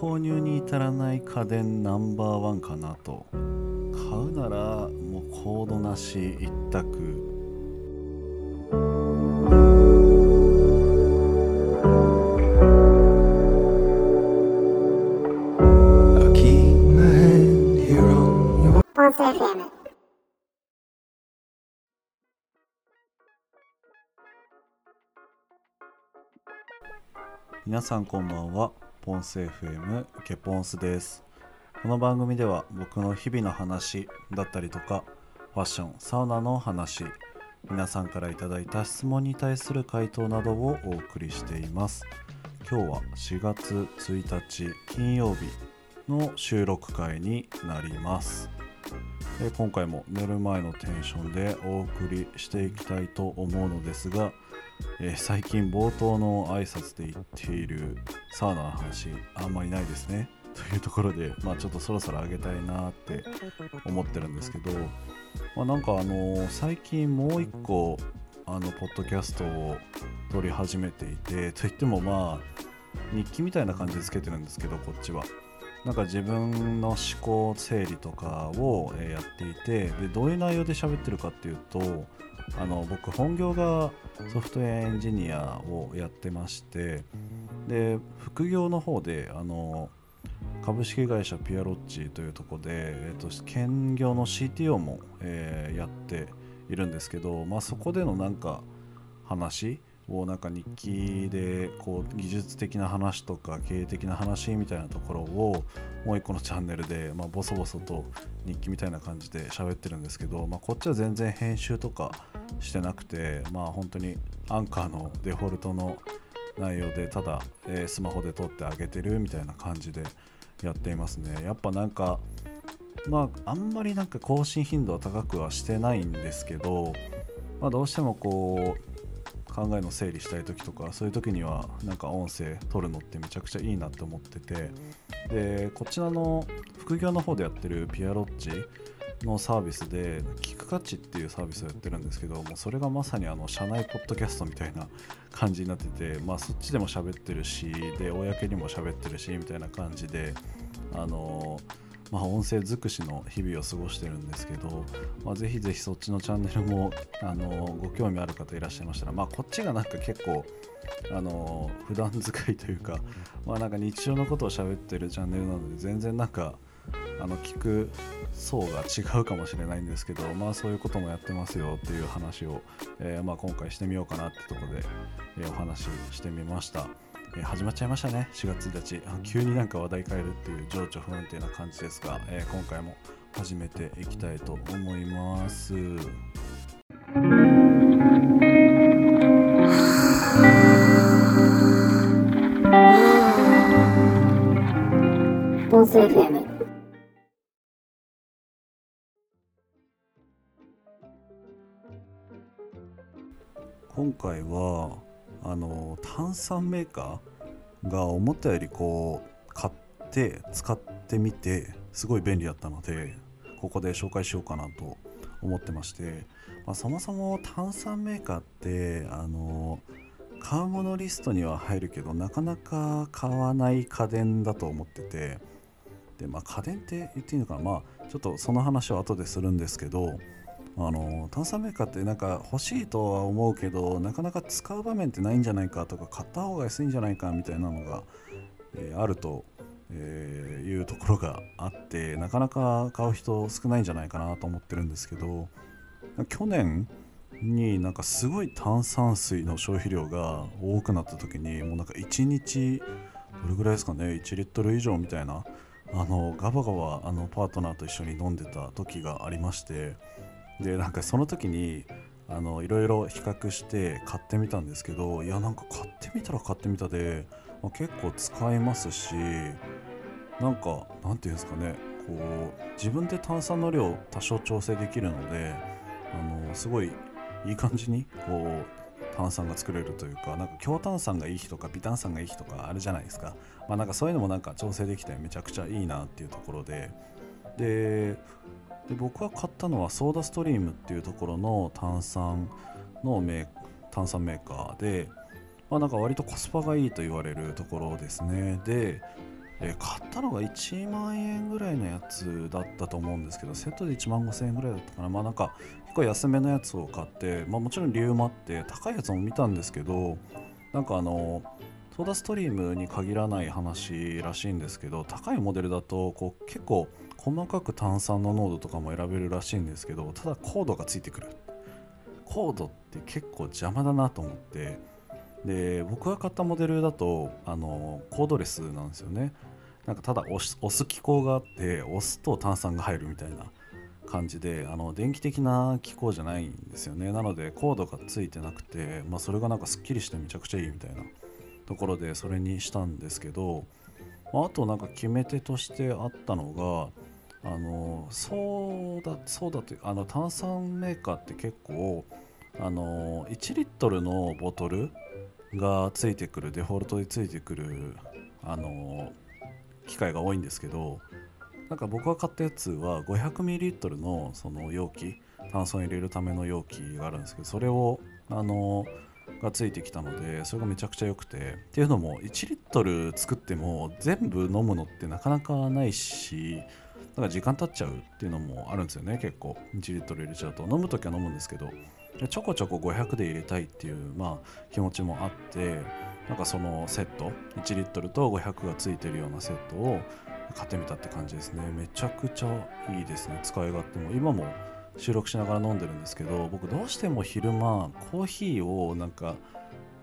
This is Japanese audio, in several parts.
購入に至らない家電ナンバーワンかなと。買うならもうコードなし一択。皆さんこんばんはポンス FM ケポンスです。この番組では僕の日々の話だったりとかファッションサウナの話皆さんからいただいた質問に対する回答などをお送りしています。今日は4月1日金曜日の収録会になります。今回も寝る前のテンションでお送りしていきたいと思うのですが、えー最近冒頭の挨拶で言っているサウナの話あんまりないですね。というところで、まあ、ちょっとそろそろあげたいなって思ってるんですけど、まあ、なんかあの最近もう一個あのポッドキャストを撮り始めていてといってもまあ日記みたいな感じでつけてるんですけどこっちは。なんか自分の思考整理とかをやっていてでどういう内容で喋ってるかっていうとあの僕本業がソフトウェアエンジニアをやってましてで副業の方であの株式会社ピアロッチというとこで、えー、と兼業の CTO も、えーやっているんですけど、まあ、そこでのなんか話をなんか日記でこう技術的な話とか経営的な話みたいなところをもう一個のチャンネルで、まあ、ボソボソと日記みたいな感じで喋ってるんですけど、まあ、こっちは全然編集とかしてなくてまあ本当にアンカーのデフォルトの内容でただ、えスマホで撮ってあげてるみたいな感じでやっていますね。やっぱなんかまああんまりなんか更新頻度は高くはしてないんですけど、まあ、どうしてもこう考えの整理したい時とかそういう時にはなんか音声取るのってめちゃくちゃいいなって思っててでこちらの副業の方でやってるピアロッチのサービスで聞く価値っていうサービスをやってるんですけどもうそれがまさにあの社内ポッドキャストみたいな感じになっててまあそっちでも喋ってるしで公にも喋ってるしみたいな感じであのまあ、音声尽くしの日々を過ごしてるんですけど、まあ、ぜひぜひそっちのチャンネルもあのご興味ある方いらっしゃいましたら、まあ、こっちがなんか結構あの普段使いというか、まあ、なんか日常のことを喋ってるチャンネルなので全然なんかあの聞く層が違うかもしれないんですけど、まあ、そういうこともやってますよっていう話を、えーまあ、今回してみようかなってとこで、えお話ししてみました。えー始まっちゃいましたね。4月1日。あ急になんか話題変えるっていう情緒不安定な感じですが、えー今回も始めていきたいと思います。今回はあの炭酸メーカーが思ったよりこう買って使ってみてすごい便利だったのでここで紹介しようかなと思ってまして、まあ、そもそも炭酸メーカーってあの買うものリストには入るけどなかなか買わない家電だと思っててで、まあ、家電って言っていいのかな？まあちょっとその話は後でするんですけどあの炭酸メーカーってなんか欲しいとは思うけどなかなか使う場面ってないんじゃないかとか買った方が安いんじゃないかみたいなのが、えーあると、えーいうところがあってなかなか買う人少ないんじゃないかなと思ってるんですけど去年になんかすごい炭酸水の消費量が多くなった時にもうなんか1日どれぐらいですかね1リットル以上みたいなあのガバガバあのパートナーと一緒に飲んでた時がありましてでなんかその時にあのいろいろ比較して買ってみたんですけどいやなんか買ってみたら買ってみたで、まあ結構使えますしなんかなんていうんですかねこう自分で炭酸の量多少調整できるのであのすごいいい感じにこう炭酸が作れるというかなんか強炭酸がいい日とか微炭酸がいい日とかあるじゃないですか,、まあ、なんかそういうのもなんか調整できてめちゃくちゃいいなっていうところで。でで僕が買ったのはソーダストリームっていうところの炭酸のメ炭酸メーカーで、まあ、なんか割とコスパがいいと言われるところですね。でえ買ったのが1万円ぐらいのやつだったと思うんですけどセットで1万5000円ぐらいだったかな。まあなんか結構安めのやつを買って、まあ、もちろん理由もあって高いやつも見たんですけどなんかあのソーダストリームに限らない話らしいんですけど高いモデルだとこう結構細かく炭酸の濃度とかも選べるらしいんですけどただコードがついてくる。コードって結構邪魔だなと思って。で僕が買ったモデルだとあのコードレスなんですよね。なんかただ押す機構があって押すと炭酸が入るみたいな感じであの電気的な機構じゃないんですよね。なのでコードがついてなくて、まあ、それがなんかすっきりしてめちゃくちゃいいみたいなところでそれにしたんですけど、ま、あとなんか決め手としてあったのがあのそうだそうだってあの炭酸メーカーって結構あの1リットルのボトルがついてくるデフォルトでついてくるあの機械が多いんですけどなんか僕が買ったやつは 500ml のその容器炭酸入れるための容器があるんですけどそれをあのがついてきたのでそれがめちゃくちゃ良くてっていうのも1リットル作っても全部飲むのってなかなかないしだから時間経っちゃうっていうのもあるんですよね結構。1リットル入れちゃうと。飲む時は飲むんですけどちょこちょこ500で入れたいっていう、まあ、気持ちもあってなんかそのセット1リットルと500がついてるようなセットを買ってみたって感じですね。めちゃくちゃいいですね。使い勝手も。今も収録しながら飲んでるんですけど僕どうしても昼間コーヒーをなんか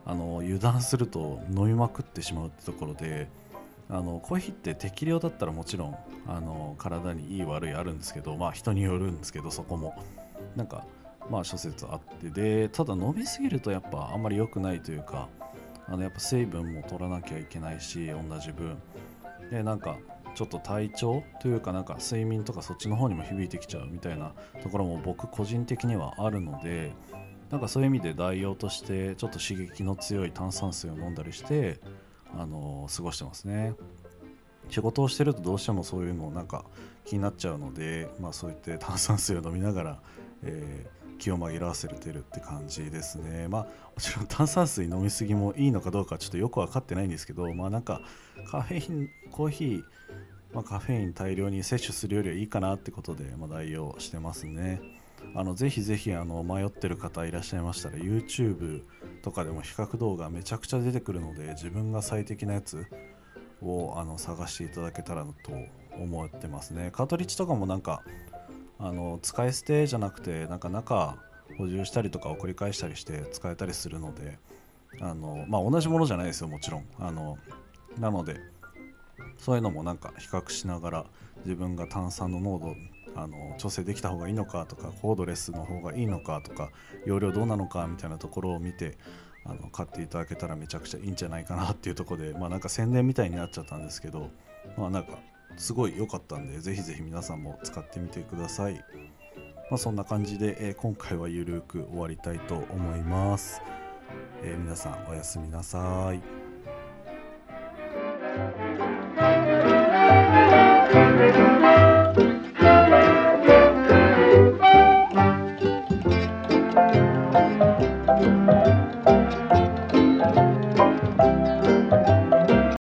あの油断すると飲みまくってしまうってところであのコーヒーって適量だったらもちろんあの体にいい悪いあるんですけどまあ人によるんですけどそこも。なんかまあ諸説あって。でただ飲みすぎるとやっぱあんまり良くないというかあのやっぱ水分も取らなきゃいけないし同じ分。でなんかちょっと体調というかなんか睡眠とかそっちの方にも響いてきちゃうみたいなところも僕個人的にはあるのでなんかそういう意味で代用としてちょっと刺激の強い炭酸水を飲んだりしてあの過ごしてますね。仕事をしてるとどうしてもそういうのなんか気になっちゃうので、まあ、そういって炭酸水を飲みながら、えー気を紛らわせてるって感じですね。まあもちろん炭酸水飲みすぎもいいのかどうかちょっとよく分かってないんですけどまあなんかカフェインコーヒー、まあ、カフェイン大量に摂取するよりはいいかなってことで、まあ、代用してますね。あのぜひぜひあの迷ってる方いらっしゃいましたら YouTube とかでも比較動画めちゃくちゃ出てくるので自分が最適なやつをあの探していただけたらと思ってますね。カートリッジとかもなんかあの使い捨てじゃなくてなんか中補充したりとかを繰り返したりして使えたりするのであの、まあ、同じものじゃないですよもちろん。あのなのでそういうのもなんか比較しながら自分が炭酸の濃度あの調整できた方がいいのかとかコードレスの方がいいのかとか容量どうなのかみたいなところを見てあの買っていただけたらめちゃくちゃいいんじゃないかなっていうところで まあなんか宣伝みたいになっちゃったんですけどまあなんかすごい良かったんでぜひぜひ皆さんも使ってみてください。まあ、そんな感じで、えー今回はゆるく終わりたいと思います。えー皆さんおやすみなさい。